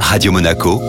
Radio Monaco,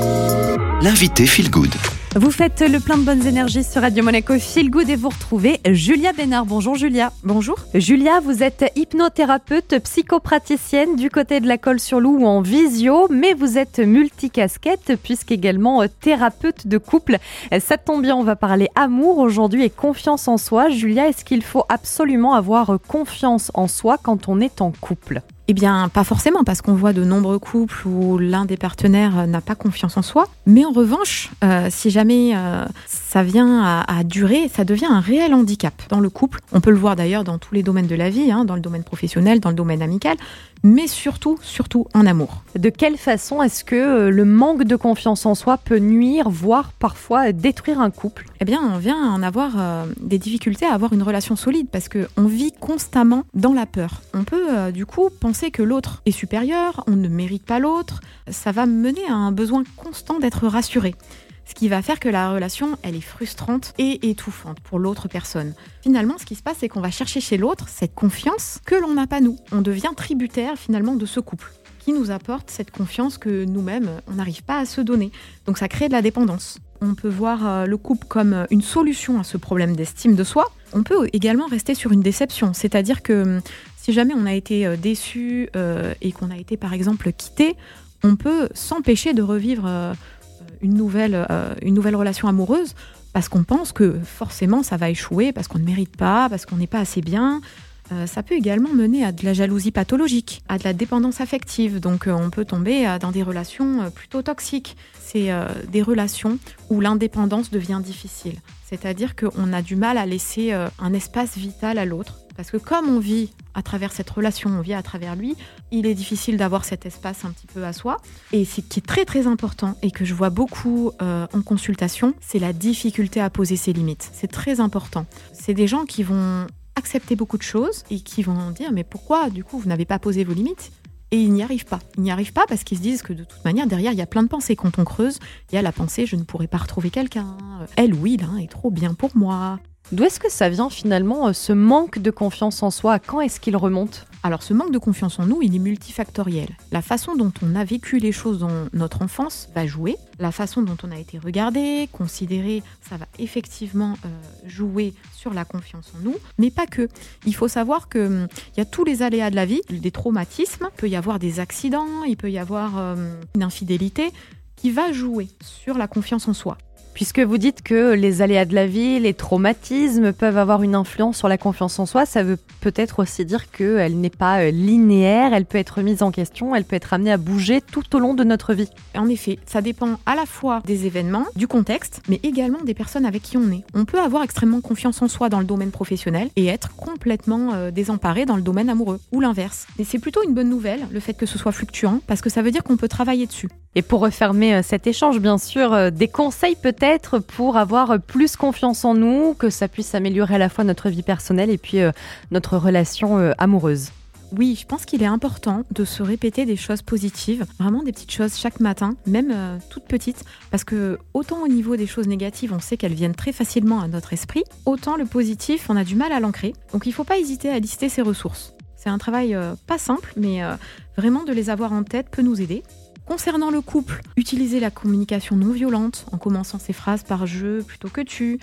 l'invité Feel Good. Vous faites le plein de bonnes énergies sur Radio Monaco Feel Good et vous retrouvez Julia Bénard. Bonjour Julia. Bonjour. Julia, vous êtes hypnothérapeute, psychopraticienne du côté de la colle sur loup ou en visio, mais vous êtes multicasquette puisqu'également euh, thérapeute de couple. Ça tombe bien, on va parler amour aujourd'hui et confiance en soi. Julia, est-ce qu'il faut absolument avoir confiance en soi quand on est en couple? Eh bien, pas forcément, parce qu'on voit de nombreux couples où l'un des partenaires n'a pas confiance en soi. Mais en revanche, euh, si jamais euh, ça vient à, durer, ça devient un réel handicap dans le couple. On peut le voir d'ailleurs dans tous les domaines de la vie, hein, dans le domaine professionnel, dans le domaine amical, mais surtout, surtout en amour. De quelle façon est-ce que euh, le manque de confiance en soi peut nuire, voire parfois détruire un couple? Eh bien, on vient en avoir des difficultés à avoir une relation solide parce qu'on vit constamment dans la peur. On peut du coup penser que l'autre est supérieur, on ne mérite pas l'autre, ça va mener à un besoin constant d'être rassuré. Ce qui va faire que la relation, elle est frustrante et étouffante pour l'autre personne. Finalement, ce qui se passe, c'est qu'on va chercher chez l'autre cette confiance que l'on n'a pas nous. On devient tributaire finalement de ce couple qui nous apporte cette confiance que nous-mêmes, on n'arrive pas à se donner. Donc ça crée de la dépendance. On peut voir euh, le couple comme une solution à ce problème d'estime de soi. On peut également rester sur une déception, c'est-à-dire que si jamais on a été euh, déçu euh, et qu'on a été par exemple quitté, on peut s'empêcher de revivre euh, une nouvelle, une nouvelle relation amoureuse parce qu'on pense que forcément ça va échouer, parce qu'on ne mérite pas, parce qu'on n'est pas assez bien. ça peut également mener à de la jalousie pathologique, à de la dépendance affective. Donc on peut tomber dans des relations plutôt toxiques. C'est des relations où l'indépendance devient difficile. C'est-à-dire qu'on a du mal à laisser un espace vital à l'autre parce que comme on vit à travers cette relation, on vit à travers lui, il est difficile d'avoir cet espace un petit peu à soi. Et ce qui est très très important et que je vois beaucoup euh, en consultation, c'est la difficulté à poser ses limites. C'est très important. C'est des gens qui vont accepter beaucoup de choses et qui vont dire mais pourquoi du coup vous n'avez pas posé vos limites? Et ils n'y arrivent pas. Ils n'y arrivent pas parce qu'ils se disent que de toute manière, derrière, il y a plein de pensées. Quand on creuse, il y a la pensée je ne pourrais pas retrouver quelqu'un. Elle ou il est trop bien pour moi. D'où est-ce que ça vient finalement, euh, ce manque de confiance en soi? Quand est-ce qu'il remonte? Alors ce manque de confiance en nous, il est multifactoriel. La façon dont on a vécu les choses dans notre enfance va jouer. La façon dont on a été regardé, considéré, ça va effectivement euh, jouer sur la confiance en nous. Mais pas que. Il faut savoir qu'il hum, y a tous les aléas de la vie, des traumatismes, il peut y avoir des accidents, il peut y avoir hum, une infidélité qui va jouer sur la confiance en soi puisque vous dites que les aléas de la vie, les traumatismes peuvent avoir une influence sur la confiance en soi, ça veut peut-être aussi dire qu'elle n'est pas euh, linéaire, elle peut être mise en question, elle peut être amenée à bouger tout au long de notre vie. En effet, ça dépend à la fois des événements, du contexte, mais également des personnes avec qui on est. On peut avoir extrêmement confiance en soi dans le domaine professionnel et être complètement euh, désemparé dans le domaine amoureux, ou l'inverse. Et c'est plutôt une bonne nouvelle, le fait que ce soit fluctuant, parce que ça veut dire qu'on peut travailler dessus. Et pour refermer euh, cet échange, bien sûr, des conseils peut-être pour avoir plus confiance en nous, que ça puisse améliorer à la fois notre vie personnelle et puis euh, notre relation euh, amoureuse oui, je pense qu'il est important de se répéter des choses positives, vraiment des petites choses chaque matin, même euh, toutes petites, parce que autant au niveau des choses négatives, on sait qu'elles viennent très facilement à notre esprit, autant le positif, on a du mal à l'ancrer. Donc il ne faut pas hésiter à lister ses ressources. C'est un travail pas simple, mais vraiment de les avoir en tête peut nous aider. Concernant le couple, utiliser la communication non violente en commençant ses phrases par je plutôt que tu.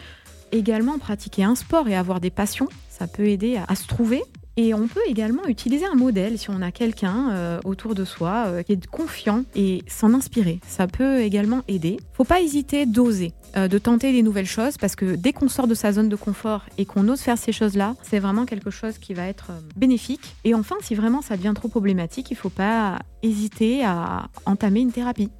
Également pratiquer un sport et avoir des passions, ça peut aider à, se trouver et on peut également utiliser un modèle si on a quelqu'un euh, autour de soi euh, qui est confiant et s'en inspirer. Ça peut également aider. Faut pas hésiter d'oser, euh, de tenter des nouvelles choses parce que dès qu'on sort de sa zone de confort et qu'on ose faire ces choses-là, c'est vraiment quelque chose qui va être bénéfique. Et enfin, si vraiment ça devient trop problématique, il faut pas hésiter à entamer une thérapie.